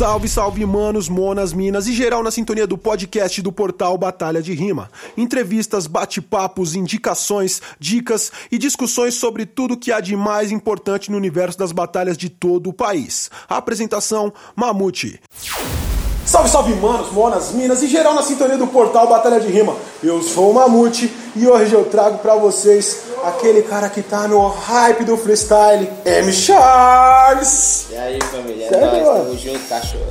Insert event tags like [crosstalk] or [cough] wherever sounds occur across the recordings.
Salve, salve, manos, monas, minas e geral na sintonia do podcast do portal Batalha de Rima. Entrevistas, bate-papos, indicações, dicas e discussões sobre tudo que há de mais importante no universo das batalhas de todo o país. Apresentação: Mamute. Salve, salve, manos, monas, minas e geral na sintonia do portal Batalha de Rima. Eu sou o Mamute e hoje eu trago pra vocês aquele cara que tá no hype do freestyle, M. Charles. E aí, família? É Sério, nóis, mano? tamo junto, cachorro.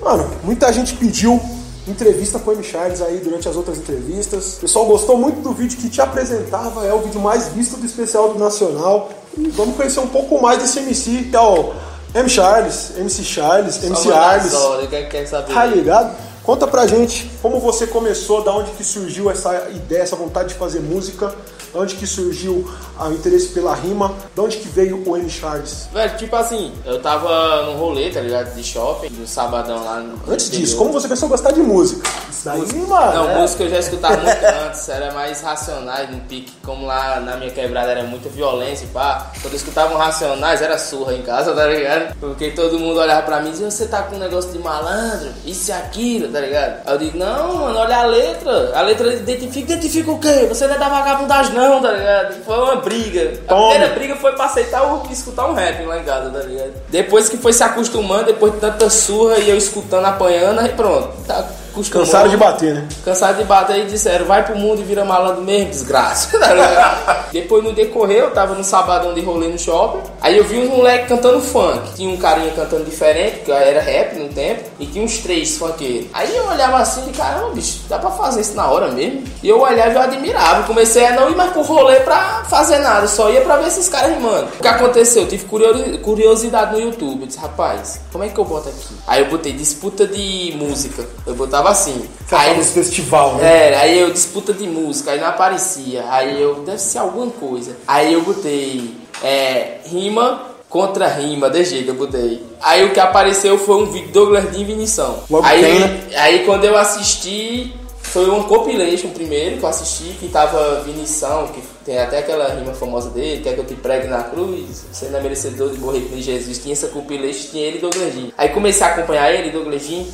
Mano, muita gente pediu entrevista com o M. Charles aí durante as outras entrevistas. O pessoal gostou muito do vídeo que te apresentava, é o vídeo mais visto do especial do Nacional. E vamos conhecer um pouco mais desse MC, que é o M. Charles, MC Charles, MC Só o é quer saber? Tá ligado? Conta pra gente como você começou, da onde que surgiu essa ideia, essa vontade de fazer música, da onde que surgiu o interesse pela rima, da onde que veio o M. Charles. Velho, tipo assim, eu tava num rolê, tá ligado? De shopping, no sabadão lá no. Antes disso, como você começou a gostar de música? Isso daí, mano. Não, é- música eu já escutava muito antes, era mais racionais no pique, como lá na minha quebrada era muita violência, pá. Quando eu escutava um racionais, era surra em casa, tá ligado? Porque todo mundo olhava pra mim e dizia, você tá com um negócio de malandro, isso e aquilo, tá ligado? Aí eu digo, não, mano, olha a letra. A letra identifica, identifica o quê? Você não é da vagabundagem não, tá ligado? Foi uma briga. A Toma. primeira briga foi pra aceitar o, escutar um rap lá em casa, tá ligado? Depois que foi se acostumando, depois de tanta surra e eu escutando, apanhando, aí pronto. Tá acostumando. Cansaram de bater, né? Cansado de bater e disseram, vai pro mundo e vira malandro mesmo, desgraça. [laughs] Tá? Depois no decorrer, eu tava no sabadão de rolê no shopping. Aí eu vi uns moleques cantando funk. Tinha um carinha cantando diferente, que era rap no tempo, e tinha uns três funkeiros. Aí eu olhava assim e caramba, bicho, dá pra fazer isso na hora mesmo? E eu olhava e eu admirava. Comecei a não ir mais pro rolê pra fazer nada, só ia pra ver esses caras rimando. O que aconteceu? Eu tive curio- curiosidade no YouTube. Eu disse, rapaz, como é que eu boto aqui? Aí eu botei disputa de música. Eu botava assim. Aí Aí festival, né? era, aí eu disputa de música, aí não aparecia. Aí eu, deve ser alguma coisa. Aí eu botei é, rima contra rima, de jeito eu botei. Aí o que apareceu foi um vídeo Douglas de Vinição. Logo Aí, tem, né? aí quando eu assisti, foi um compilation primeiro que eu assisti, que tava Vinição, que tem até aquela rima famosa dele, quer que eu te pregue na cruz, você não é merecedor de morrer por Jesus. Tinha essa compilation, tinha ele e Douglas. Aí comecei a acompanhar ele, Douglas Jean,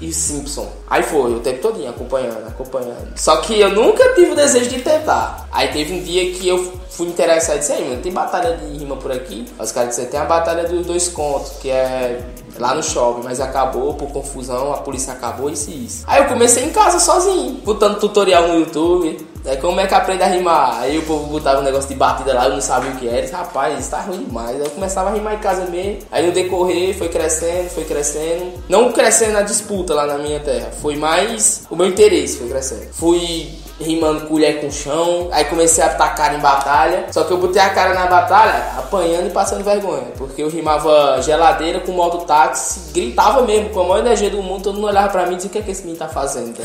e Simpson. Aí foi, o tempo todinho acompanhando, acompanhando. Só que eu nunca tive o desejo de tentar. Aí teve um dia que eu fui interessado e disse, aí, mano, tem batalha de rima por aqui? Os caras disseram, tem a batalha dos dois contos, que é lá no shopping, mas acabou por confusão, a polícia acabou, isso e isso. Aí eu comecei em casa sozinho, botando tutorial no YouTube. Aí como é que aprende a rimar? Aí o povo botava um negócio de batida lá, eu não sabia o que era. Rapaz, isso tá ruim demais. Aí eu começava a rimar em casa mesmo. Aí no decorrer foi crescendo, foi crescendo. Não crescendo a disputa lá na minha terra. Foi mais o meu interesse, foi crescendo. Fui rimando colher com chão, aí comecei a atacar em batalha. Só que eu botei a cara na batalha apanhando e passando vergonha, porque eu rimava geladeira com modo táxi, gritava mesmo, com a maior energia do mundo, todo mundo olhava pra mim e dizia o que é que esse menino tá fazendo, tá?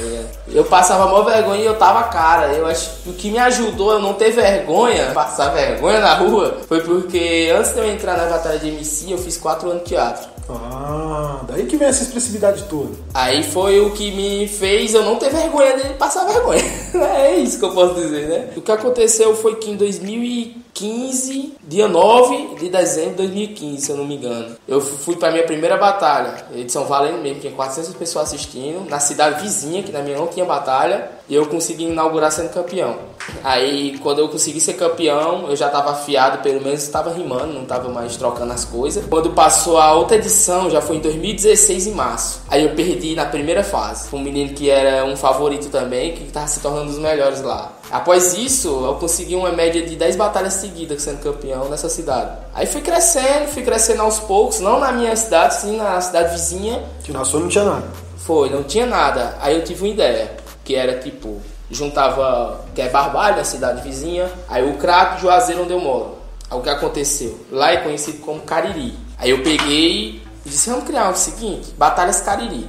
Eu passava a maior vergonha e eu tava cara. Eu acho que o que me ajudou a não ter vergonha, passar vergonha na rua, foi porque antes de eu entrar na batalha de MC, eu fiz 4 anos de teatro. Ah, daí que vem essa expressividade toda. Aí foi o que me fez eu não ter vergonha de passar vergonha. [laughs] é isso que eu posso dizer, né? O que aconteceu foi que em 2015, dia 9 de dezembro de 2015, se eu não me engano, eu fui pra minha primeira batalha, edição valendo mesmo, tinha 400 pessoas assistindo, na cidade vizinha, que na minha não tinha batalha, e eu consegui inaugurar sendo campeão. Aí, quando eu consegui ser campeão, eu já tava afiado, pelo menos estava rimando, não tava mais trocando as coisas. Quando passou a outra edição, já foi em 2016, em março. Aí eu perdi na primeira fase. Um menino que era um favorito também, que tava se tornando um dos melhores lá. Após isso, eu consegui uma média de 10 batalhas seguidas sendo campeão nessa cidade. Aí fui crescendo, fui crescendo aos poucos, não na minha cidade, sim na cidade vizinha. Que na sua não tinha nada. Foi, não tinha nada. Aí eu tive uma ideia, que era tipo, juntava, que é Barbalho, a cidade vizinha, aí o Crato Juazeiro onde eu moro. Aí o que aconteceu? Lá é conhecido como Cariri. Aí eu peguei e disse, vamos criar o seguinte, Batalhas Cariri.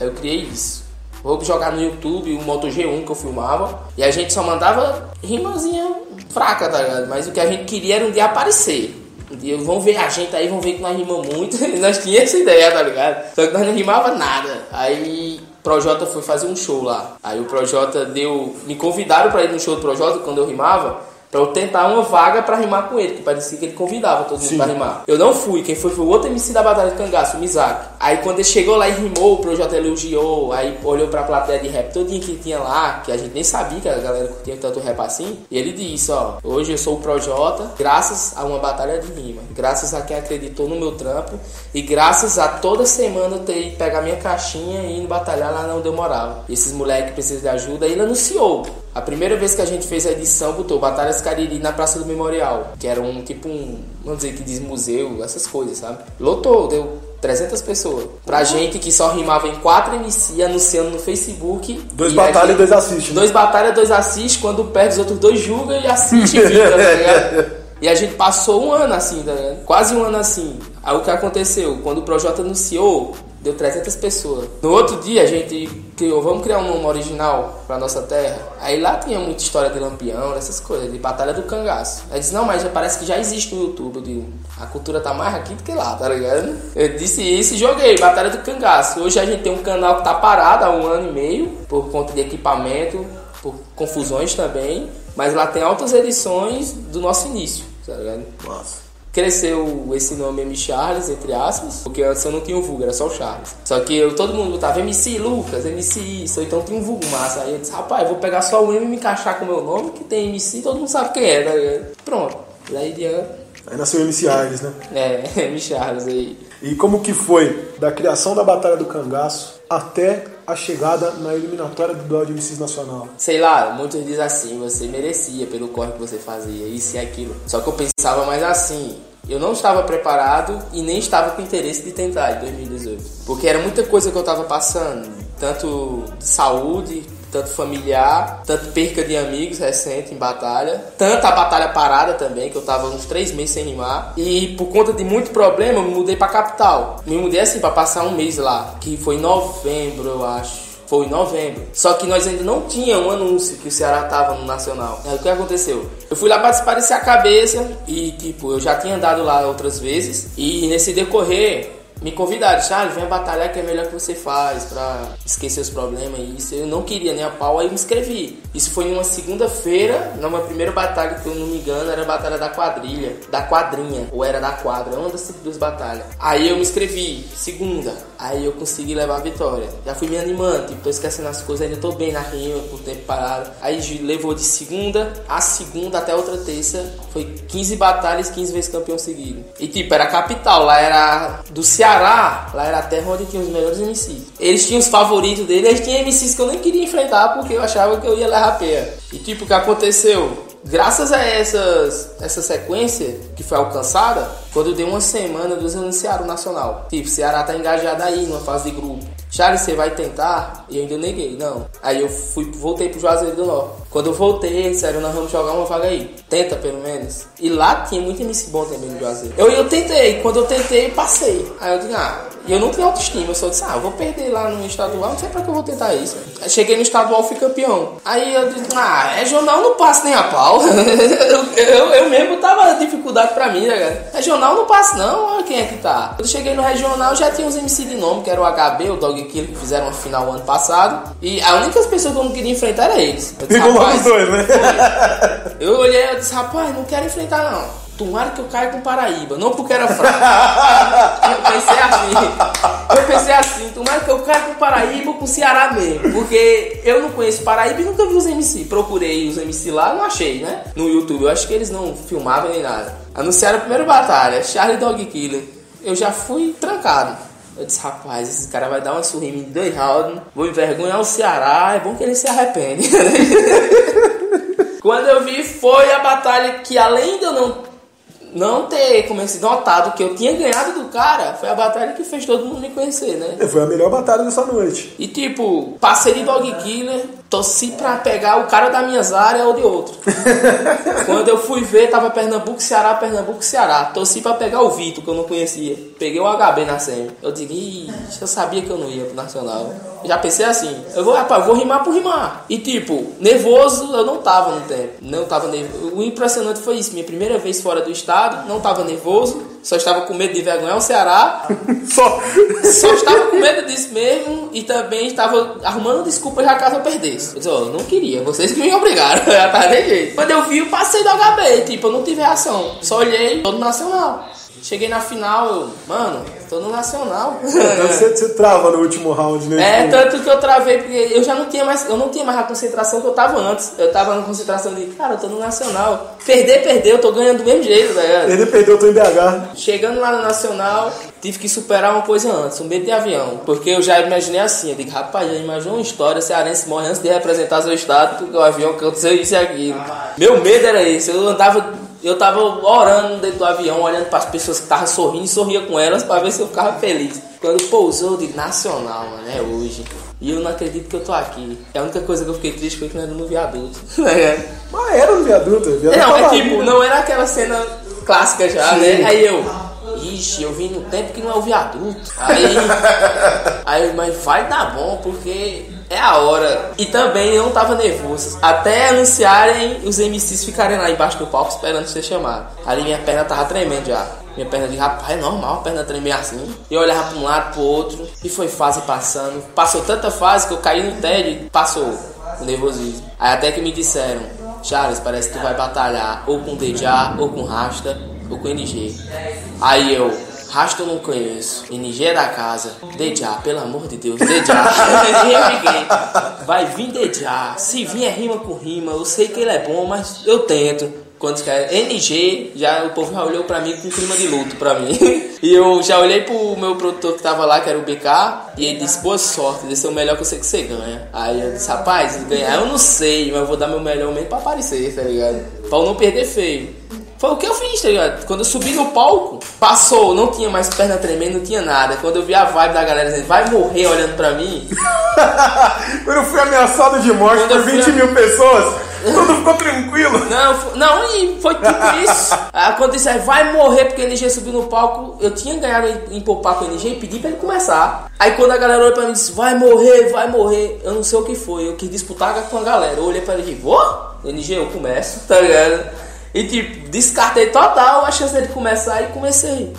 Aí eu criei isso. Vou jogar no YouTube o Moto G1 que eu filmava. E a gente só mandava rimazinha fraca, tá ligado? Mas o que a gente queria era um dia aparecer. Um dia, vão ver a gente aí, vão ver que nós rimamos muito. [laughs] nós tínhamos essa ideia, tá ligado? Só que nós não rimava nada. Aí Projota foi fazer um show lá. Aí o Projota deu. Me convidaram pra ir no show do Projota quando eu rimava. Pra eu tentar uma vaga pra rimar com ele, que parecia que ele convidava todo mundo Sim. pra rimar. Eu não fui, quem foi foi o outro MC da Batalha de Cangaço, o Mizaki. Aí quando ele chegou lá e rimou, o Projota elogiou, aí olhou pra plateia de rap todinha que tinha lá, que a gente nem sabia que a galera curtia tanto rap assim. E ele disse, ó, hoje eu sou o Projota, graças a uma batalha de rima. Graças a quem acreditou no meu trampo e graças a toda semana eu ter ido pegar minha caixinha e ir batalhar lá onde eu morava. Esses moleques precisam de ajuda, ele anunciou. A primeira vez que a gente fez a edição, botou Batalhas Cariri na Praça do Memorial, que era um tipo um, vamos dizer que diz museu, essas coisas, sabe? Lotou, deu 300 pessoas. Pra gente que só rimava em 4 MC anunciando no Facebook. Dois batalha a e dois assiste. né? Dois batalha, dois assiste, quando perde os outros dois julga e assiste e fica, tá [laughs] ligado? E a gente passou um ano assim, tá ligado? Quase um ano assim. Aí o que aconteceu? Quando o Projota anunciou, deu 300 pessoas. No outro dia a gente criou, vamos criar um nome original pra nossa terra. Aí lá tinha muita história de lampião, essas coisas, de batalha do cangaço. Aí disse, não, mas já parece que já existe no YouTube. Eu digo, a cultura tá mais aqui do que lá, tá ligado? Eu disse isso e joguei, batalha do cangaço. Hoje a gente tem um canal que tá parado há um ano e meio, por conta de equipamento, por confusões também. Mas lá tem altas edições do nosso início, tá ligado? Nossa. Cresceu esse nome M. Charles, entre aspas, porque antes eu não tinha o vulgo, era só o Charles. Só que eu, todo mundo botava MC Lucas, MC isso, então tinha um vulgo massa. Aí eu disse, rapaz, eu vou pegar só o M e me encaixar com o meu nome, que tem MC, todo mundo sabe quem é, tá ligado? Pronto. Daí diante, Aí nasceu o MC Aires, né? é, [laughs] M. Charles aí. E como que foi da criação da Batalha do Cangaço até a chegada na eliminatória do Duel de MCs Nacional? Sei lá, muitos dizem assim, você merecia pelo corre que você fazia, isso e aquilo. Só que eu pensava mais assim, eu não estava preparado e nem estava com interesse de tentar em 2018. Porque era muita coisa que eu estava passando, tanto de saúde, tanto familiar, tanto perca de amigos recente em batalha, tanta batalha parada também, que eu tava uns três meses sem rimar. E por conta de muito problema, eu me mudei pra capital. Me mudei assim pra passar um mês lá, que foi em novembro, eu acho. Foi em novembro. Só que nós ainda não tinha um anúncio que o Ceará tava no Nacional. Aí o que aconteceu? Eu fui lá pra desaparecer a cabeça e, tipo, eu já tinha andado lá outras vezes. E nesse decorrer, me convidaram, Charles, vem batalhar que é melhor que você faz pra esquecer os problemas e isso. Eu não queria nem a pau, aí me inscrevi. Isso foi em uma segunda-feira, numa primeira batalha, que eu não me engano, era a batalha da quadrilha, da quadrinha, ou era da quadra, uma das duas batalhas. Aí eu me inscrevi, segunda, aí eu consegui levar a vitória. Já fui me animando, tipo, tô esquecendo as coisas, ainda tô bem na rima, por tempo parado. Aí levou de segunda a segunda até outra terça, foi 15 batalhas, 15 vezes campeão seguido. E tipo, era a capital, lá era do Ceará, lá era a terra onde tinha os melhores MCs. Eles tinham os favoritos dele, eles tinham MCs que eu nem queria enfrentar porque eu achava que eu ia levar peia. E tipo, o que aconteceu? Graças a essas, essa sequência que foi alcançada, quando deu uma semana, eles anunciaram o Nacional. Tipo, Ceará tá engajado aí numa fase de grupo. Charles, você vai tentar? E eu ainda neguei, não. Aí eu fui, voltei pro Juazeiro do Norte. Quando eu voltei, disseram, nós vamos jogar uma vaga aí. Tenta, pelo menos. E lá tinha muito MC bom também no Juazeiro. Eu, eu tentei, quando eu tentei, passei. Aí eu disse, ah, e eu não tenho autoestima, eu só disse, ah, eu vou perder lá no estadual, não sei pra que eu vou tentar isso. Cheguei no estadual, fui campeão. Aí eu disse, ah, é jornal, não passo nem a pau. eu, [laughs] eu, eu mesmo tava dificuldade pra mim, né, cara? Regional não passa não, olha quem é que tá. Quando eu cheguei no regional, já tinha uns MC de nome, que era o HB, o Dog Kill, que fizeram uma final ano passado. E a única pessoa que eu não queria enfrentar era eles. Eu disse, Pegou logo "Rapaz, os dois, né? eu olhei e disse, rapaz, não quero enfrentar não. Tomara que eu caia com Paraíba, não porque era fraco. eu pensei assim. Eu pensei assim, tomara que eu caia com Paraíba ou com Ceará mesmo. Porque eu não conheço Paraíba e nunca vi os MC. Procurei os MC lá, não achei, né? No YouTube. Eu acho que eles não filmavam nem nada. Anunciaram a primeira batalha, Charlie Dog Killer. Eu já fui trancado. Eu disse, rapaz, esse cara vai dar uma surrima em dois rounds, vou envergonhar o Ceará, é bom que ele se arrepende. [laughs] Quando eu vi, foi a batalha que além de eu não, não ter começado notado que eu tinha ganhado do cara, foi a batalha que fez todo mundo me conhecer, né? Foi a melhor batalha dessa noite. E tipo, passei de dog killer, torci pra pegar o cara da minha área ou de outro. [laughs] Quando eu fui ver, tava Pernambuco, Ceará, Pernambuco, Ceará. Torci pra pegar o Vitor, que eu não conhecia. Peguei o HB na SEMI. Eu digo, Ih, eu sabia que eu não ia pro Nacional. Já pensei assim, eu vou, rapaz, eu vou rimar por rimar. E tipo, nervoso eu não tava no tempo. Não tava nervoso. O impressionante foi isso. Minha primeira vez fora do estado, não tava nervoso, só estava com medo de vergonhar o Ceará. [laughs] Só. Só estava com medo disso mesmo e também estava arrumando desculpas já caso eu perdesse. Eu disse, eu não queria, vocês que [laughs] me obrigaram, [laughs] já tá de jeito. Quando eu vi, eu passei do HB, tipo, eu não tive reação. Só olhei, todo nacional. Cheguei na final, eu, mano, tô no Nacional. Então você, você trava no último round, né? É, tanto que eu travei, porque eu já não tinha mais, eu não tinha mais a concentração que eu tava antes. Eu tava na concentração de, cara, eu tô no Nacional. Perder, perder, eu tô ganhando do mesmo jeito, ligado? Ele perdeu, eu tô em BH. Chegando lá no Nacional, tive que superar uma coisa antes, um medo de avião. Porque eu já imaginei assim, eu digo, rapaz, já imaginou uma história, cearense morre antes de representar seu estado, porque o avião aconteceu isso e aquilo. Meu medo era esse, eu andava, eu tava orando dentro do avião, olhando para as pessoas que estavam sorrindo e sorria com elas para ver se eu ficava feliz. Quando pousou, eu digo, Nacional, mano, é hoje. E eu não acredito que eu tô aqui. A única coisa que eu fiquei triste foi que não era no viaduto. [laughs] né? Mas era no viaduto, viaduto Não, é tipo, né? não era aquela cena clássica já, Sim. né? Aí eu, ixi, eu vim no tempo que não é o viaduto. Aí, [laughs] aí, mas vai dar bom, porque é a hora. E também eu não tava nervoso. Até anunciarem os MCs ficarem lá embaixo do palco esperando ser chamado. Ali minha perna tava tremendo já. Minha perna de rapaz, é normal a perna tremer assim. Eu olhava pra um lado, pro outro, e foi fase passando. Passou tanta fase que eu caí no tédio passou o nervosismo. Aí até que me disseram, Charles, parece que tu vai batalhar ou com DJ, ou com Rasta, ou com NG. Aí eu, Rasta eu não conheço, NG é da casa, DJ, pelo amor de Deus, fiquei, [laughs] [laughs] vai vir DJ, se vir é rima com rima, eu sei que ele é bom, mas eu tento. Quando caras- NG, já o povo já olhou pra mim com clima de luto pra mim. [laughs] e eu já olhei pro meu produtor que tava lá, que era o BK, e ele disse, boa sorte, esse é o melhor que eu sei que você ganha. Aí eu disse, rapaz, ganhar eu não sei, mas eu vou dar meu melhor mesmo pra aparecer, tá ligado? Pra eu não perder feio. Foi o que eu fiz, tá ligado? Quando eu subi no palco, passou, não tinha mais perna tremendo, não tinha nada. Quando eu vi a vibe da galera dizendo, vai morrer olhando pra mim, [laughs] Quando eu fui ameaçado de morte por eu fui 20 a- mil pessoas, [laughs] tudo ficou tranquilo. Não, não, e foi tipo isso. [laughs] Aí quando disse, vai morrer porque o NG subiu no palco, eu tinha ganhado em, em poupar com o NG e pedi pra ele começar. Aí quando a galera olhou pra mim e disse, vai morrer, vai morrer, eu não sei o que foi, eu quis disputar com a galera. Eu olhei pra ele e disse, vou? NG, eu começo, tá ligado? E tipo, descartei total a chance dele começar e comecei.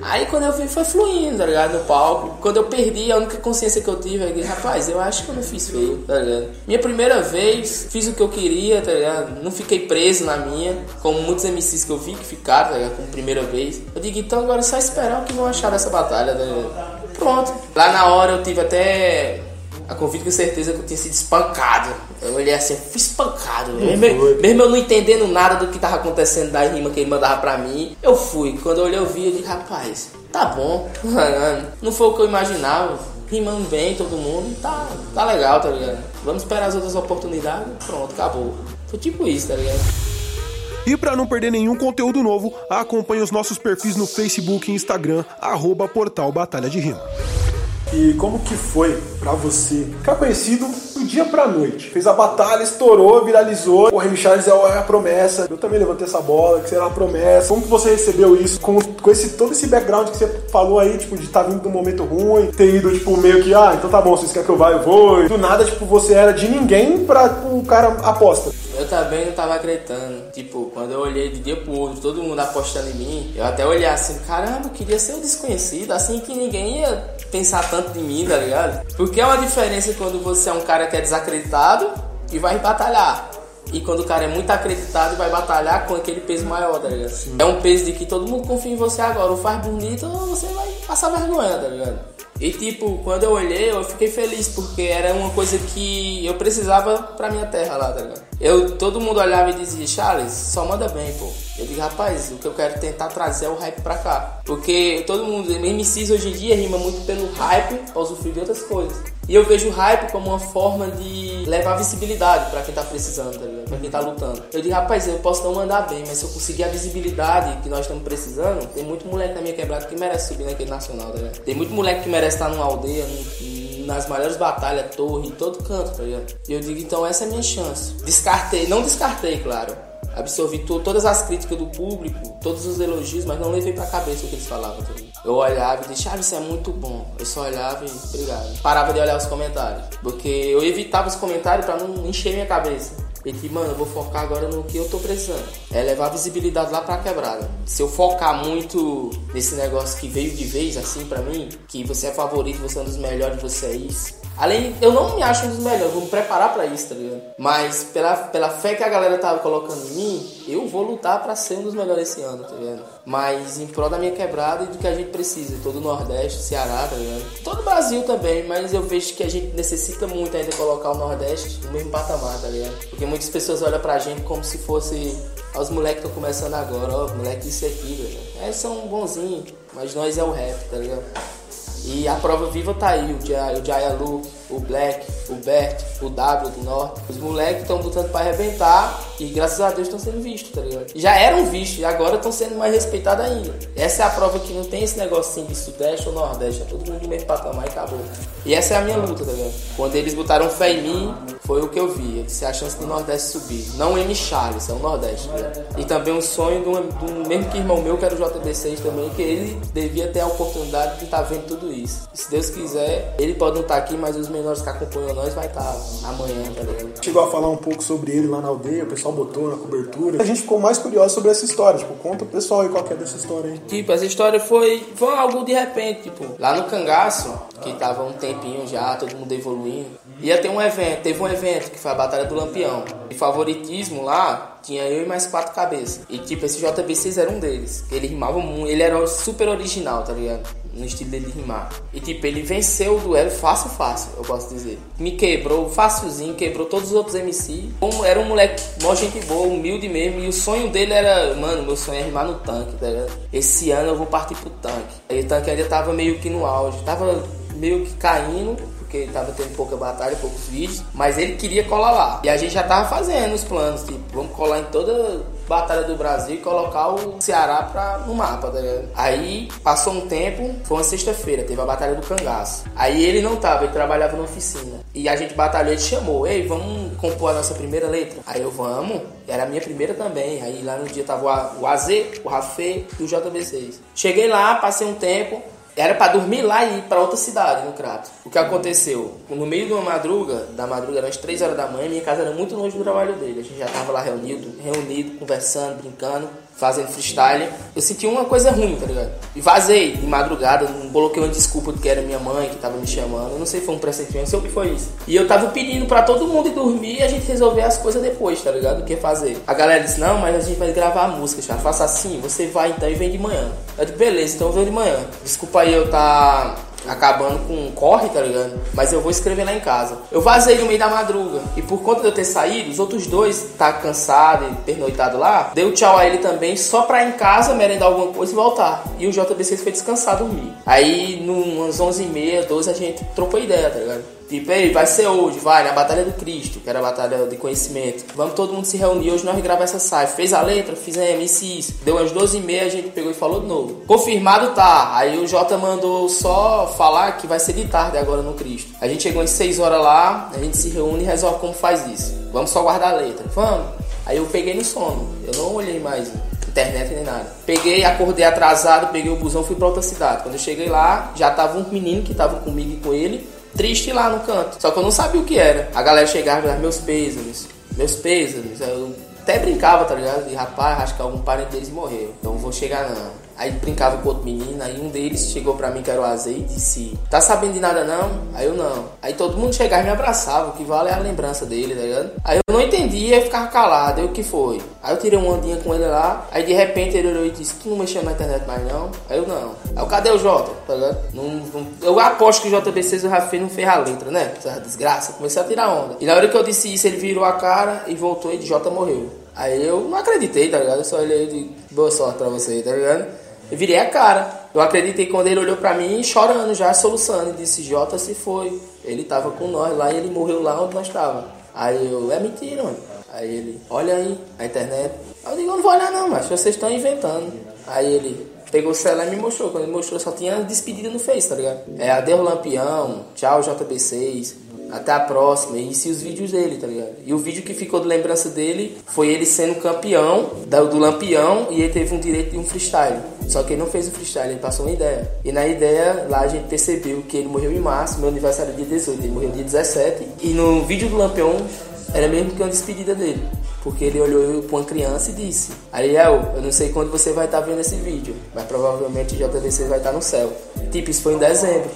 Aí quando eu vi foi fluindo, tá ligado? No palco. Quando eu perdi, a única consciência que eu tive é que, rapaz, eu acho que eu não fiz feio, tá ligado? Minha primeira vez, fiz o que eu queria, tá ligado? Não fiquei preso na minha, como muitos MCs que eu vi que ficaram, tá ligado? Como primeira vez. Eu digo, então agora é só esperar o que vão achar dessa batalha, tá ligado? Pronto. Lá na hora eu tive até a convite com certeza que eu tinha sido espancado. Eu olhei assim, eu fui espancado. Mesmo, foi. mesmo eu não entendendo nada do que tava acontecendo da rima que ele mandava pra mim, eu fui. Quando eu olhei, eu vi, eu disse, rapaz, tá bom. [laughs] Não foi o que eu imaginava. Rimando bem, todo mundo, tá, tá legal, tá ligado? Vamos esperar as outras oportunidades, pronto, acabou. Foi tipo isso, tá ligado? E para não perder nenhum conteúdo novo, acompanhe os nossos perfis no Facebook e Instagram, arroba Portal Batalha de Rima. E como que foi pra você ficar conhecido do dia pra noite? Fez a batalha, estourou, viralizou. O Remy Charles é a promessa. Eu também levantei essa bola, que será a promessa. Como que você recebeu isso? Com, com esse, todo esse background que você falou aí, tipo, de estar vindo de um momento ruim, ter ido, tipo, meio que, ah, então tá bom, vocês querem que eu vá, eu vou. E do nada, tipo, você era de ninguém pra tipo, o cara aposta. Eu também não tava acreditando. Tipo, quando eu olhei de dia pro outro, todo mundo apostando em mim, eu até olhei assim, caramba, queria ser o desconhecido, assim que ninguém ia pensar tanto em mim, tá ligado? Porque é uma diferença quando você é um cara que é desacreditado e vai batalhar. E quando o cara é muito acreditado e vai batalhar com aquele peso maior, tá ligado? É um peso de que todo mundo confia em você agora. Ou faz bonito ou você vai passar vergonha, tá ligado? E tipo, quando eu olhei, eu fiquei feliz porque era uma coisa que eu precisava pra minha terra lá, tá ligado? Eu, todo mundo olhava e dizia, Charles, só manda bem, pô. Eu digo, rapaz, o que eu quero tentar trazer é o hype pra cá. Porque todo mundo, MCs hoje em dia rima muito pelo hype pra usufruir de outras coisas. E eu vejo o hype como uma forma de levar visibilidade pra quem tá precisando, tá ligado? Pra quem tá lutando. Eu digo, rapaz, eu posso não mandar bem, mas se eu conseguir a visibilidade que nós estamos precisando, tem muito moleque na minha quebrada que merece subir naquele nacional, tá ligado? Tem muito moleque que merece estar numa aldeia, nas maiores batalhas, torre, em todo canto, tá ligado? E eu digo, então essa é a minha chance. Descartei, não descartei, claro. Absorvi to- todas as críticas do público, todos os elogios, mas não levei pra cabeça o que eles falavam. Tá ligado? Eu olhava e disse, ah, isso é muito bom. Eu só olhava e obrigado. Parava de olhar os comentários. Porque eu evitava os comentários pra não encher minha cabeça. Pensei, mano, eu vou focar agora no que eu tô precisando. É levar a visibilidade lá pra quebrada. Se eu focar muito nesse negócio que veio de vez, assim, pra mim, que você é favorito, você é um dos melhores, você é isso. Além, eu não me acho um dos melhores, vou me preparar para isso, tá ligado? Mas pela, pela fé que a galera tava colocando em mim, eu vou lutar para ser um dos melhores esse ano, tá ligado? Mas em prol da minha quebrada e do que a gente precisa, todo o Nordeste, Ceará, tá ligado? Todo o Brasil também, mas eu vejo que a gente necessita muito ainda colocar o Nordeste no mesmo patamar, tá ligado? Porque muitas pessoas olham pra gente como se fosse os moleques que estão começando agora, ó, moleque isso aqui, velho. É, são bonzinhos, mas nós é o rap, tá ligado? E a prova viva tá aí, o Jaya, Luke, o Black, o Bert, o W do Norte. Os moleques estão lutando para arrebentar e graças a Deus estão sendo vistos, tá ligado? Já eram vistos e agora estão sendo mais respeitados ainda. Essa é a prova que não tem esse negocinho de Sudeste ou Nordeste, é todo mundo no mesmo patamar e acabou. E essa é a minha luta, tá ligado? Quando eles botaram fé em mim, foi o que eu vi. Se a chance do Nordeste subir. Não M. Charles, é o Nordeste, tá? E também um sonho do, do mesmo que irmão meu, que era o JB6 também, que ele devia ter a oportunidade de estar tá vendo tudo isso. Se Deus quiser, ele pode não estar tá aqui, mas os menores que acompanham nós vai estar tá amanhã, tá ligado? Chegou a falar um pouco sobre ele lá na aldeia, o pessoal botou na cobertura. A gente ficou mais curioso sobre essa história. Tipo, conta pro pessoal aí qual que é dessa história aí. Tipo, essa história foi, foi algo de repente, tipo, lá no Cangaço, que tava um tempinho já, todo mundo evoluindo. Ia ter um evento, teve um evento que foi a Batalha do Lampião. De favoritismo lá, tinha eu e mais quatro cabeças. E tipo, esse JB6 era um deles. Ele rimava muito, ele era super original, tá ligado? No estilo dele de rimar. E tipo, ele venceu o duelo fácil, fácil, eu posso dizer. Me quebrou facilzinho, quebrou todos os outros MC. Como era um moleque, mó gente boa, humilde mesmo. E o sonho dele era, mano, meu sonho é rimar no tanque, tá ligado? Esse ano eu vou partir pro tanque. Aí o tanque ainda tava meio que no auge, tava meio que caindo porque tava tendo pouca batalha, poucos vídeos, mas ele queria colar lá. E a gente já tava fazendo os planos, tipo, vamos colar em toda batalha do Brasil e colocar o Ceará pra, no mapa, tá ligado? Aí passou um tempo, foi uma sexta-feira, teve a batalha do cangaço. Aí ele não tava, ele trabalhava na oficina. E a gente batalhou, ele chamou, ei, vamos compor a nossa primeira letra? Aí eu, vamos, era a minha primeira também. Aí lá no dia tava o AZ, o Rafê e o JB6. Cheguei lá, passei um tempo, era para dormir lá e ir para outra cidade, no Crato. O que aconteceu? No meio de uma madruga, da madruga, eram as 3 horas da manhã, minha casa era muito longe do trabalho dele. A gente já tava lá reunido, reunido, conversando, brincando fazendo freestyle, eu senti uma coisa ruim, tá ligado? E vazei de madrugada, não coloquei uma desculpa que era minha mãe que tava me chamando, eu não sei se foi um pressentimento, não sei o que foi isso. E eu tava pedindo pra todo mundo ir dormir e a gente resolver as coisas depois, tá ligado? O que fazer. A galera disse, não, mas a gente vai gravar a música, já faça assim, você vai então e vem de manhã. Eu disse, beleza, então eu venho de manhã. Desculpa aí eu tá acabando com um corre, tá ligado? Mas eu vou escrever lá em casa. Eu vazei no meio da madruga. E por conta de eu ter saído, os outros dois tá cansado e pernoitado lá, deu tchau a ele também, só pra ir em casa, merendar alguma coisa e voltar. E o JBC foi descansar, dormir. Aí, umas 11h30, 12 a gente trocou ideia, tá ligado? Tipo, ei, vai ser hoje, vai, na Batalha do Cristo, que era a batalha de conhecimento. Vamos todo mundo se reunir, hoje nós gravar essa site. Fez a letra, fizemos isso. Deu umas 12 e meia, a gente pegou e falou de novo. Confirmado tá. Aí o Jota mandou só falar que vai ser de tarde agora no Cristo. A gente chegou às 6 horas lá, a gente se reúne e resolve como faz isso. Vamos só guardar a letra. Vamos. Aí eu peguei no sono. Eu não olhei mais internet nem nada. Peguei, acordei atrasado, peguei o busão, fui pra outra cidade. Quando eu cheguei lá, já tava um menino que tava comigo e com ele triste lá no canto. Só que eu não sabia o que era. A galera chegava e meus pêsames, meus pêsames. Eu até brincava, tá ligado? E rapaz, acho que algum parente deles morreu. Então vou chegar não. Aí brincava com outro menino, aí um deles chegou pra mim, que era o azeite, e disse: Tá sabendo de nada não? Aí eu não. Aí todo mundo chegava e me abraçava, o que vale é a lembrança dele, tá ligado? Aí eu não entendia e ficava calado, aí o que foi? Aí eu tirei uma ondinha com ele lá, aí de repente ele olhou e disse: Tu não mexeu na internet mais não? Aí eu não. Aí eu, cadê o Jota? Tá ligado? Não, não, eu aposto que o JBC o Rafael não fez a letra, né? Essa desgraça. Comecei a tirar onda. E na hora que eu disse isso, ele virou a cara e voltou e Jota morreu. Aí eu não acreditei, tá ligado? Eu só olhei e disse, boa sorte pra você, tá ligado? Eu virei a cara. Eu acreditei quando ele olhou pra mim chorando já, soluçando. E disse, Jota se foi. Ele tava com nós lá e ele morreu lá onde nós estávamos. Aí eu, é mentira, mano. Aí ele, olha aí, a internet. Aí eu digo, não vou olhar não, mas vocês estão inventando. Aí ele pegou o celular e me mostrou. Quando ele mostrou, só tinha despedida no Face, tá ligado? É Adeus Lampião, tchau JB6, até a próxima. E se os vídeos dele, tá ligado? E o vídeo que ficou de lembrança dele foi ele sendo campeão do Lampião e ele teve um direito de um freestyle. Só que ele não fez o freestyle, ele passou uma ideia. E na ideia, lá a gente percebeu que ele morreu em março, meu aniversário é dia 18, ele morreu dia 17. E no vídeo do Lampião era mesmo que uma despedida dele. Porque ele olhou pra uma criança e disse: Ariel, eu não sei quando você vai estar tá vendo esse vídeo, mas provavelmente o JVC vai estar tá no céu. Tipo, isso foi em dezembro.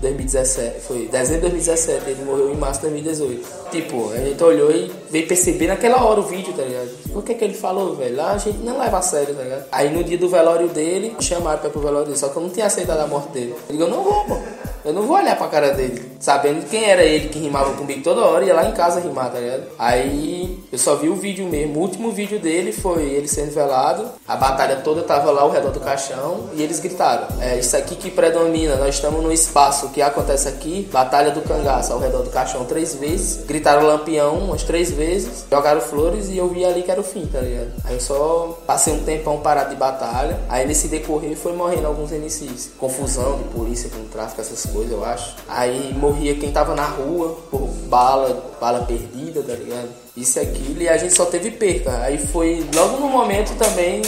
2017, foi dezembro de 2017, ele morreu em março de 2018. Tipo, a gente olhou e veio perceber naquela hora o vídeo, tá ligado? O que é que ele falou, velho? Lá a gente não leva a sério, tá ligado? Aí no dia do velório dele, chamaram pra ir pro velório dele, só que eu não tinha aceitado a morte dele. Ele eu não vou, mano. Eu não vou olhar pra cara dele, sabendo quem era ele que rimava comigo toda hora, ia lá em casa rimar, tá ligado? Aí eu só vi o vídeo mesmo. O último vídeo dele foi ele sendo velado, a batalha toda tava lá ao redor do caixão e eles gritaram: É isso aqui que predomina, nós estamos no espaço, o que acontece aqui? Batalha do cangaço ao redor do caixão três vezes, gritaram lampião umas três vezes, jogaram flores e eu vi ali que era o fim, tá ligado? Aí eu só passei um tempão parado de batalha, aí nesse decorrer foi morrendo alguns MCs. Confusão de polícia com tráfico, essas coisas, eu acho. Aí morria quem tava na rua por bala, bala perdida, tá ligado? Isso aquilo, e a gente só teve perca. Aí foi logo no momento também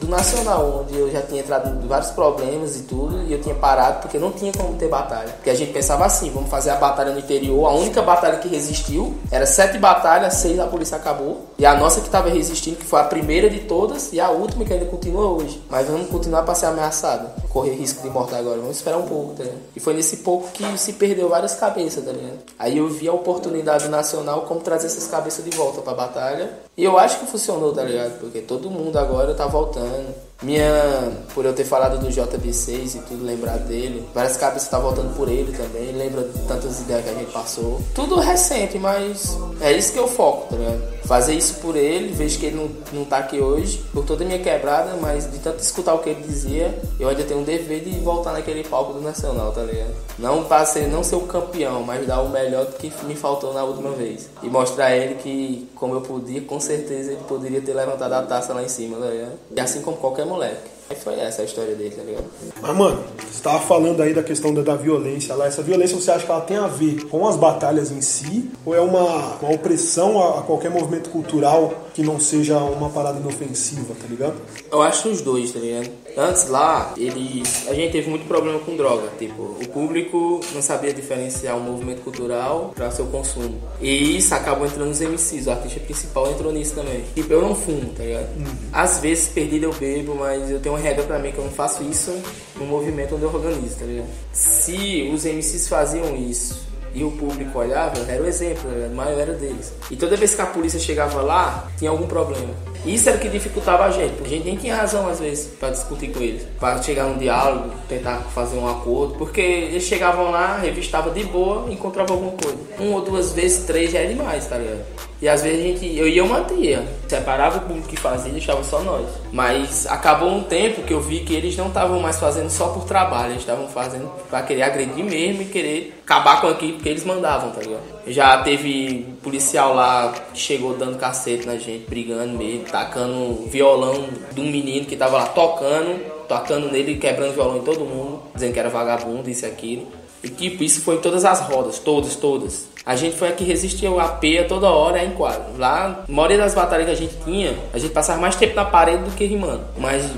do Nacional, onde eu já tinha entrado em vários problemas e tudo, e eu tinha parado porque não tinha como ter batalha. Porque a gente pensava assim, vamos fazer a batalha no interior, a única batalha que resistiu era sete batalhas, seis a polícia acabou, e a nossa que estava resistindo, que foi a primeira de todas, e a última que ainda continua hoje. Mas vamos continuar para ser ameaçado, correr risco de morte agora, vamos esperar um pouco, tá ligado? E foi nesse pouco que se perdeu várias cabeças, tá ligado? Aí eu vi a oportunidade nacional como trazer essas cabeças de volta pra batalha, e eu acho que funcionou, tá ligado? Porque todo mundo agora tá voltando. Minha, por eu ter falado do JB6 e tudo, lembrar dele. Várias cabeças tá voltando por ele também. Lembra de tantas ideias que a gente passou. Tudo recente, mas é isso que eu foco, tá ligado? Fazer isso por ele, vejo que ele não, não tá aqui hoje, por toda a minha quebrada, mas de tanto escutar o que ele dizia, eu ainda tenho um dever de voltar naquele palco do Nacional, tá ligado? Não para ser, não ser o campeão, mas dar o melhor do que me faltou na última vez. E mostrar a ele que, como eu podia, com certeza ele poderia ter levantado a taça lá em cima, tá ligado? E assim como qualquer moleque. Aí foi essa a história dele, tá ligado? Mas, mano, você tava falando aí da questão da, da, violência lá. Essa violência você acha que ela tem a ver com as batalhas em si? Ou é uma, uma opressão a, a qualquer movimento cultural que não seja uma parada inofensiva, tá ligado? Eu acho os dois, tá ligado? Antes lá, eles. A gente teve muito problema com droga. Tipo, o público não sabia diferenciar o movimento cultural para seu consumo. E isso acabou entrando nos MCs. O artista principal entrou nisso também. Tipo, eu não fumo, tá ligado? Uhum. Às vezes perdido eu bebo, mas eu tenho uma regra pra mim que eu não faço isso no movimento onde eu organizo, tá ligado? Se os MCs faziam isso e o público olhava, era o exemplo, né? o maior era deles. E toda vez que a polícia chegava lá, tinha algum problema. Isso era o que dificultava a gente, porque a gente nem tinha razão às vezes para discutir com eles, para chegar num diálogo, tentar fazer um acordo, porque eles chegavam lá, revistavam de boa, encontravam alguma coisa. Uma ou duas vezes, três já é demais, tá ligado? E às vezes a gente, eu ia uma mantia, separava o público que fazia e deixava só nós. Mas acabou um tempo que eu vi que eles não estavam mais fazendo só por trabalho, eles estavam fazendo para querer agredir mesmo e querer acabar com aquilo porque eles mandavam, tá ligado? Já teve policial lá que chegou dando cacete na gente, brigando mesmo, tacando violão de um menino que tava lá tocando, tocando nele, quebrando violão em todo mundo, dizendo que era vagabundo, isso e aquilo. E tipo, isso foi em todas as rodas, todas, todas. A gente foi a que resistiu a peia toda hora em quadro. Lá, a maioria das batalhas que a gente tinha, a gente passava mais tempo na parede do que rimando. Mas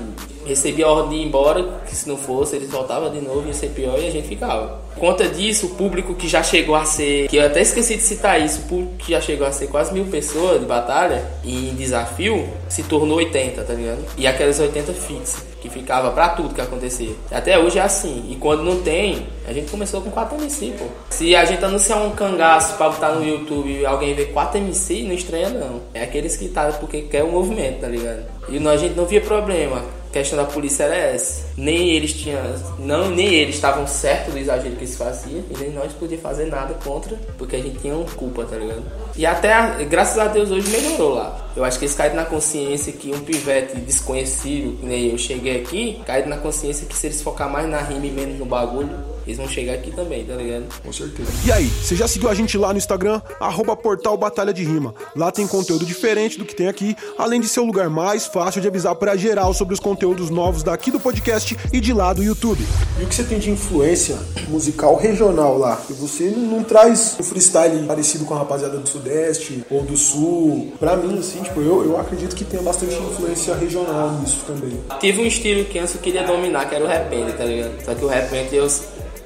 recebia a ordem de ir embora, que se não fosse, eles voltavam de novo, ia ser pior e a gente ficava. Por conta disso, o público que já chegou a ser, que eu até esqueci de citar isso, o público que já chegou a ser quase mil pessoas de batalha e desafio, se tornou 80, tá ligado? E aquelas 80 fixas, que ficava pra tudo que acontecia. Até hoje é assim. E quando não tem, a gente começou com 4 MC, pô. Se a gente anunciar um cangaço pra botar no YouTube e alguém ver 4 MC, não estranha não. É aqueles que tá porque quer o movimento, tá ligado? E a gente não via problema questão da polícia era essa. Nem eles tinham, não, nem eles estavam certos do exagero que se fazia e nem nós podíamos fazer nada contra, porque a gente tinha uma culpa, tá ligado? E até, graças a Deus, hoje melhorou lá. Eu acho que eles caíram na consciência que um pivete desconhecido, que nem eu cheguei aqui, caíram na consciência que se eles focar mais na rima e menos no bagulho, eles vão chegar aqui também, tá ligado? Com certeza. E aí, você já seguiu a gente lá no Instagram? Arroba Portal Batalha de Rima. Lá tem conteúdo diferente do que tem aqui, além de ser o lugar mais fácil de avisar para geral sobre os conteúdos novos daqui do podcast e de lá do YouTube. E o que você tem de influência musical regional lá? E você não, não traz um freestyle parecido com a rapaziada do Sudeste ou do Sul. Pra mim, assim, tipo, eu, eu acredito que tem bastante influência regional nisso também. Tive um estilo que antes eu queria dominar, que era o rap, tá ligado? Só que o rap eu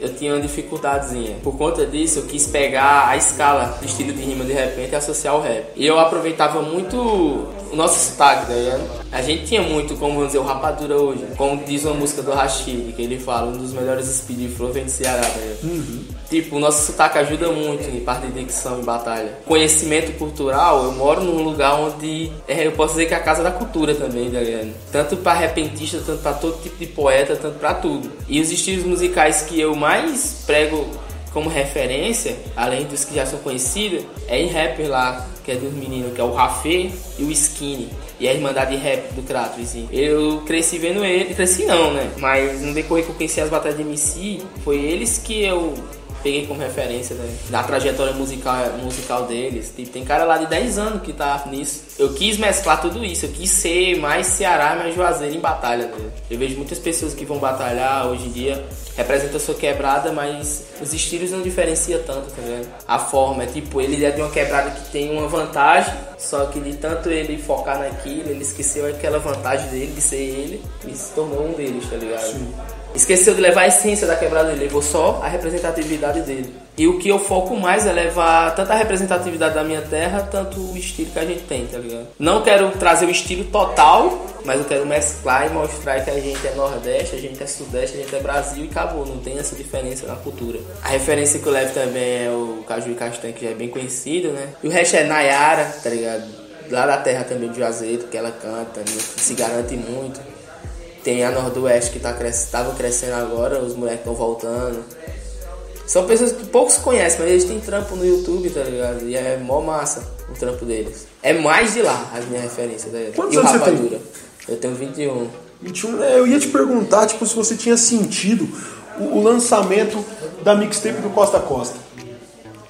eu tinha uma dificuldadezinha. Por conta disso, eu quis pegar a escala do estilo de rima de repente e associar o rap. E eu aproveitava muito o nosso sotaque, tá ligado? A gente tinha muito, como vamos dizer, o rapadura hoje. Como diz uma música do Rashid, que ele fala, um dos melhores speed flow vem do Ceará, tá ligado? Uhum. Tipo, o nosso sotaque ajuda muito em parte de dicção e batalha. Conhecimento cultural, eu moro num lugar onde é, eu posso dizer que é a casa da cultura também, tá ligado? Tanto para repentista, tanto para todo tipo de poeta, tanto para tudo. E os estilos musicais que eu mais prego como referência, além dos que já são conhecidos, é em rapper lá, que é dos meninos, que é o Rafê e o Skinny. E a Irmandade Rap do Kratos. Eu cresci vendo ele, cresci não, né? Mas no decorrer que eu conheci as batalhas de MC, foi eles que eu peguei como referência né, da trajetória musical, musical deles. Tipo, tem cara lá de 10 anos que tá nisso. Eu quis mesclar tudo isso, eu quis ser mais Ceará, mais Juazeiro em batalha. Né? Eu vejo muitas pessoas que vão batalhar hoje em dia, representam a sua quebrada, mas os estilos não diferenciam tanto, tá vendo? A forma, é tipo, ele é de uma quebrada que tem uma vantagem, só que de tanto ele focar naquilo, ele esqueceu aquela vantagem dele, de ser ele, e se tornou um deles, tá ligado? Sim. Esqueceu de levar a essência da quebrada dele, levou só a representatividade dele. E o que eu foco mais é levar tanto a representatividade da minha terra, tanto o estilo que a gente tem, tá ligado? Não quero trazer o estilo total, mas eu quero mesclar e mostrar que a gente é Nordeste, a gente é Sudeste, a gente é Brasil e acabou, não tem essa diferença na cultura. A referência que eu levo também é o Caju e Castanho, que já é bem conhecido, né? E o resto é Nayara, tá ligado? Lá da terra também de Juazeiro, que ela canta, né? se garante muito. Tem a Nordeste que tá cres... tava crescendo agora, os moleques estão voltando. São pessoas que poucos conhecem, mas eles têm trampo no YouTube, tá ligado? E é mó massa o trampo deles. É mais de lá as minhas referências. Tá Quantos e anos Rapadura? Eu tenho 21. 21, é, eu ia te perguntar, tipo, se você tinha sentido o, o lançamento da mixtape do Costa Costa.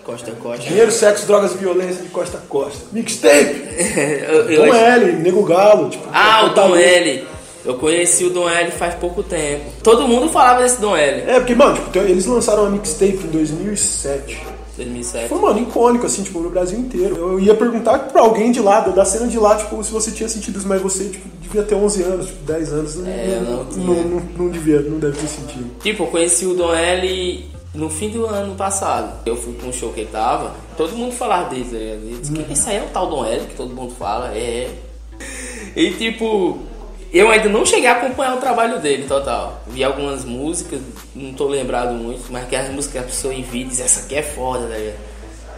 Costa Costa. Dinheiro, sexo, drogas e violência de Costa Costa. Mixtape! eu, [laughs] eu Tom L, Nego Galo. Tipo, ah, o Tom L. Eu conheci o Dom L faz pouco tempo. Todo mundo falava desse Dom L. É, porque, mano, tipo, eles lançaram uma mixtape em 2007. 2007. Foi, mano, icônico, assim, tipo, no Brasil inteiro. Eu ia perguntar pra alguém de lá, da cena de lá, tipo, se você tinha sentido isso, mas você, tipo, devia ter 11 anos, tipo, 10 anos. É, não, não, não, não, não devia, não deve ter sentido. Tipo, eu conheci o Dom L no fim do ano passado. Eu fui pra um show que ele tava, todo mundo falava dele, né? Ele disse que isso aí é o tal Dom L, que todo mundo fala, é. E tipo, eu ainda não cheguei a acompanhar o trabalho dele total. Vi algumas músicas, não tô lembrado muito, mas que as músicas que a pessoa envia diz, essa aqui é foda, né?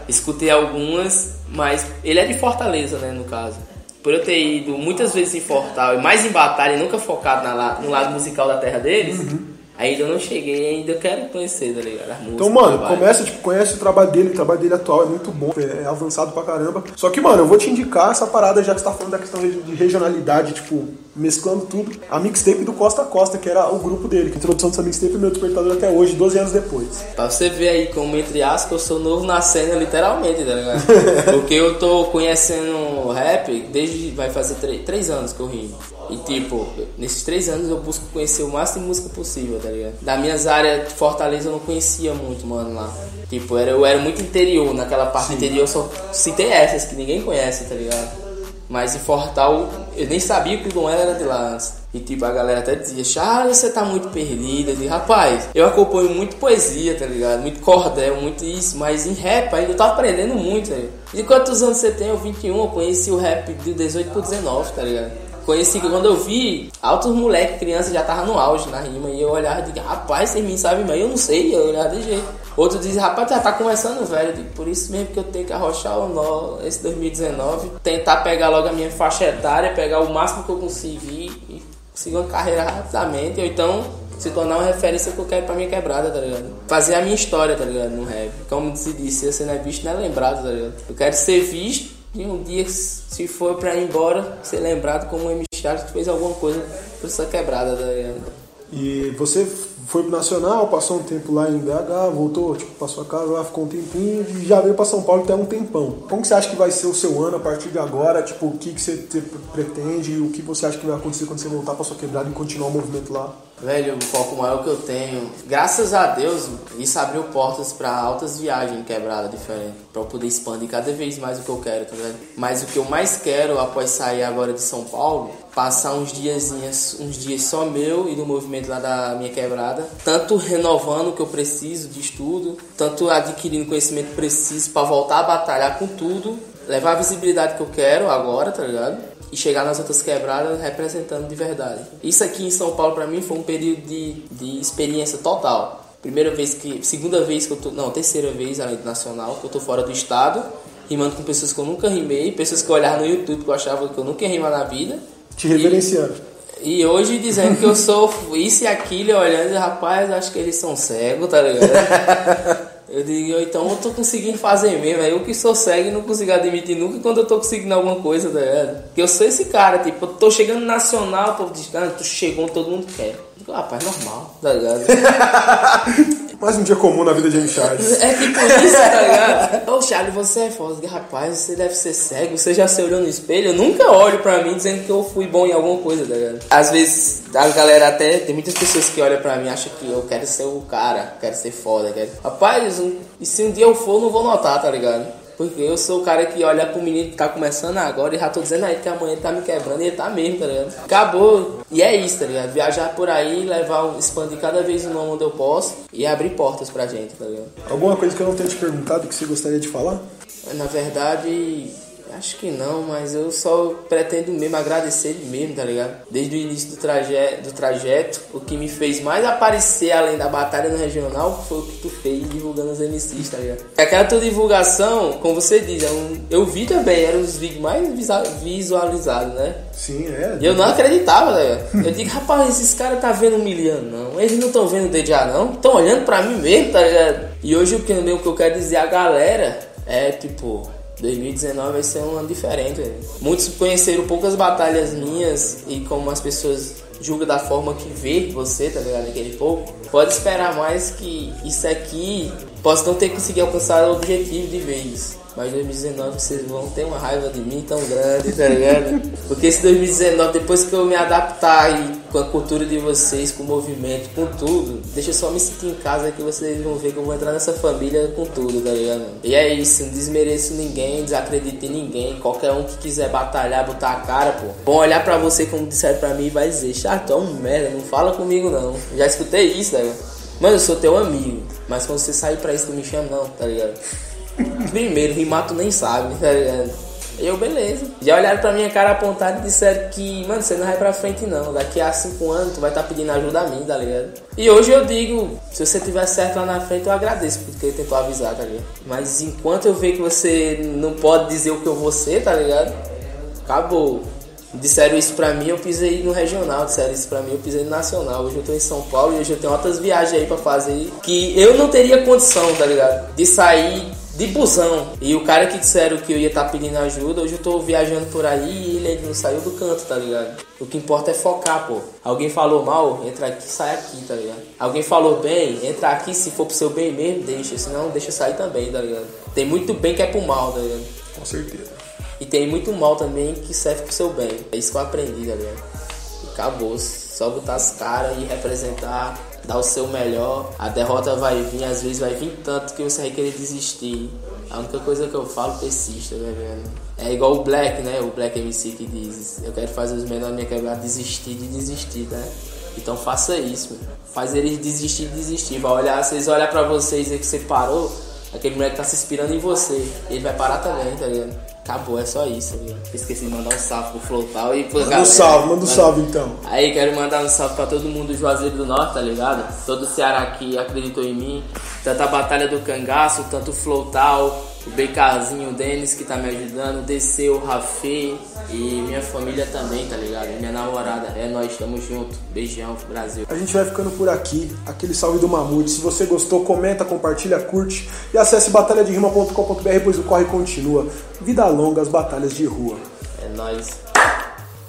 Escutei algumas, mas ele é de Fortaleza, né, no caso. Por eu ter ido muitas vezes em Fortal e mais em batalha e nunca focado na, no lado musical da terra deles, uhum. Ainda não cheguei, ainda quero conhecer, tá ligado? As músicas, então, mano, começa, tipo, conhece o trabalho dele, o trabalho dele atual é muito bom, é avançado pra caramba. Só que, mano, eu vou te indicar essa parada, já que você tá falando da questão de regionalidade, tipo, mesclando tudo. A mixtape do Costa a Costa, que era o grupo dele. A introdução dessa mixtape é meu despertador até hoje, 12 anos depois. Pra você ver aí como, entre aspas, eu sou novo na cena, literalmente, tá ligado? [laughs] Porque eu tô conhecendo rap desde, vai fazer 3 anos que eu rimo. E tipo, nesses três anos eu busco conhecer o máximo de música possível, tá ligado? Da minhas áreas de Fortaleza eu não conhecia muito, mano, lá. Tipo, era, eu era muito interior, naquela parte Sim. interior eu só citei essas que ninguém conhece, tá ligado? Mas em Fortal, eu nem sabia que o Dom era de lá antes. E tipo, a galera até dizia, Charles, você tá muito perdida. Eu disse, rapaz, eu acompanho muito poesia, tá ligado? Muito cordel, muito isso, mas em rap ainda eu tô aprendendo muito, tá ligado? De quantos anos você tem? Eu 21, eu conheci o rap de 18 por 19, tá ligado? Conheci que quando eu vi, altos moleques, crianças já tava no auge na rima. E eu olhava e digo, rapaz, vocês me sabem, mas eu não sei. Eu olhava de jeito. Outro diz, rapaz, já tá começando velho. Digo, por isso mesmo que eu tenho que arrochar o nó esse 2019. Tentar pegar logo a minha faixa etária, pegar o máximo que eu conseguir e seguir uma carreira rapidamente. Ou então se tornar uma referência que eu quero pra minha quebrada, tá ligado? Fazer a minha história, tá ligado? No rap. Como se disse, se você não é visto, não é lembrado, tá ligado? Eu quero ser visto e um dia, se for pra ir embora, ser lembrado como um M. Charles que fez alguma coisa por essa quebrada. Tá e você foi pro Nacional, passou um tempo lá em BH, voltou, tipo, passou a casa lá, ficou um tempinho e já veio para São Paulo até um tempão. Como que você acha que vai ser o seu ano a partir de agora? Tipo, o que, que você pretende? O que você acha que vai acontecer quando você voltar pra sua quebrada e continuar o movimento lá? Velho, o foco maior que eu tenho, graças a Deus, isso abriu portas para altas viagens quebradas diferentes, para eu poder expandir cada vez mais o que eu quero, tá vendo? Mas o que eu mais quero após sair agora de São Paulo, passar uns diazinhos, uns dias só meu e do movimento lá da minha quebrada, tanto renovando o que eu preciso de estudo, tanto adquirindo conhecimento preciso para voltar a batalhar com tudo, levar a visibilidade que eu quero agora, tá ligado? E chegar nas outras quebradas representando de verdade. Isso aqui em São Paulo para mim foi um período de, de experiência total. Primeira vez que, segunda vez que eu tô, não, terceira vez além do nacional que eu tô fora do estado, rimando com pessoas que eu nunca rimei, pessoas que olhavam no YouTube que eu achava que eu nunca ia rimar na vida. Te reverenciando. E, e hoje dizendo que eu sou isso e aquilo, olhando, rapaz, acho que eles são cegos, tá ligado? [laughs] Eu digo, então eu tô conseguindo fazer mesmo. Eu que sou cego e não consigo admitir nunca quando eu tô conseguindo alguma coisa, tá ligado? Porque eu sou esse cara, tipo, eu tô chegando nacional, o povo diz, ah, tu chegou, todo mundo quer. Eu digo, rapaz, normal, tá ligado? [laughs] Mais um dia comum na vida de Charles. É tipo isso, tá ligado? Ô Charles, você é foda. Rapaz, você deve ser cego. Você já se olhou no espelho? Eu nunca olho pra mim dizendo que eu fui bom em alguma coisa, tá ligado? Às vezes, a galera até... Tem muitas pessoas que olham pra mim e acham que eu quero ser o cara. Quero ser foda, quero... Rapaz, e se um dia eu for, não vou notar, tá ligado? Porque eu sou o cara que olha pro menino que tá começando agora e já tô dizendo aí que amanhã ele tá me quebrando e ele tá mesmo, tá ligado? Acabou. E é isso, tá ligado? Viajar por aí, levar, expandir cada vez o nome onde eu posso e abrir portas pra gente, tá ligado? Alguma coisa que eu não tenha te perguntado que você gostaria de falar? Na verdade, Acho que não, mas eu só pretendo mesmo agradecer mesmo, tá ligado? Desde o início do, traje do trajeto, o que me fez mais aparecer além da batalha no regional foi o que tu fez divulgando os MCs, tá ligado? Aquela tua divulgação, como você diz, é eu vi também, eram os vídeos mais visualizados, né? Sim, é. E eu não acreditava, tá ligado? Eu digo, rapaz, esses caras tá vendo um milhão, não. Eles não estão vendo o DJA, não. Estão olhando pra mim mesmo, tá ligado? E hoje o que, o que eu quero dizer a galera é, tipo 2019 vai ser um ano diferente. Muitos conheceram poucas batalhas minhas e como as pessoas julgam da forma que vê você, tá ligado? Aquele pouco. Pode esperar mais que isso aqui possa não ter conseguido alcançar o objetivo de vez. Mas 2019 vocês vão ter uma raiva de mim tão grande, tá ligado? [laughs] Porque esse 2019, depois que eu me adaptar e com a cultura de vocês, com o movimento, com tudo, deixa eu só me sentir em casa que vocês vão ver que eu vou entrar nessa família com tudo, tá ligado? E é isso, não desmereço ninguém, desacredito em ninguém. Qualquer um que quiser batalhar, botar a cara, pô. Vão olhar pra você como disseram pra mim e vai dizer, chato, é um merda, não fala comigo não. Já escutei isso, tá ligado? Mano, eu sou teu amigo, mas quando você sair pra isso, não me chama não, tá ligado? [laughs] Primeiro, rimar tu nem sabe, tá ligado? Eu, beleza. Já olharam pra minha cara apontada e disseram que, mano, você não vai pra frente não. Daqui a cinco anos tu vai estar tá pedindo ajuda a mim, tá ligado? E hoje eu digo, se você tiver certo lá na frente, eu agradeço porque ele tentou avisar, tá ligado? Mas enquanto eu ver que você não pode dizer o que eu vou ser, tá ligado? Acabou. Disseram isso pra mim, eu pisei no regional. Disseram isso pra mim, eu pisei no nacional. Hoje eu tô em São Paulo e hoje eu tenho outras viagens aí pra fazer que eu não teria condição, tá ligado? De sair de busão. E o cara que disseram que eu ia estar tá pedindo ajuda, hoje eu tô viajando por aí e ele, ele não saiu do canto, tá ligado? O que importa é focar, pô. Alguém falou mal, entra aqui, sai aqui, tá ligado? Alguém falou bem, entra aqui, se for pro seu bem mesmo, deixa. Senão, deixa sair também, tá ligado? Tem muito bem que é pro mal, tá ligado? Com certeza. E tem muito mal também que serve pro seu bem. É isso que eu aprendi, tá ligado? E acabou. Só botar as caras e representar dar o seu melhor. A derrota vai vir, às vezes vai vir tanto que você vai querer desistir. A única coisa que eu falo, persista, né, velho? É igual o Black, né? O Black MC que diz: Eu quero fazer os menores minha quebrada desistir de desistir, né? Então faça isso, mano. Faz eles desistir de desistir. Vai olhar, vocês olham pra vocês e que você parou, aquele moleque tá se inspirando em você. Ele vai parar também, tá ligado? Acabou, é só isso. Viu? Esqueci de mandar um salve pro Flotal e pro Manda um salve, manda um salve então. Aí quero mandar um salve pra todo mundo do Juazeiro do Norte, tá ligado? Todo o Ceará que acreditou em mim. Tanto a Batalha do Cangaço, tanto o Flotal, o BKzinho, o Denis que tá me ajudando, desceu o Rafê e minha família também, tá ligado? Minha namorada, é nós, tamo junto. Beijão, Brasil. A gente vai ficando por aqui. Aquele salve do Mamute. Se você gostou, comenta, compartilha, curte e acesse batalhaderima.com.br, pois o corre continua. Vida longa, as batalhas de rua. É nóis.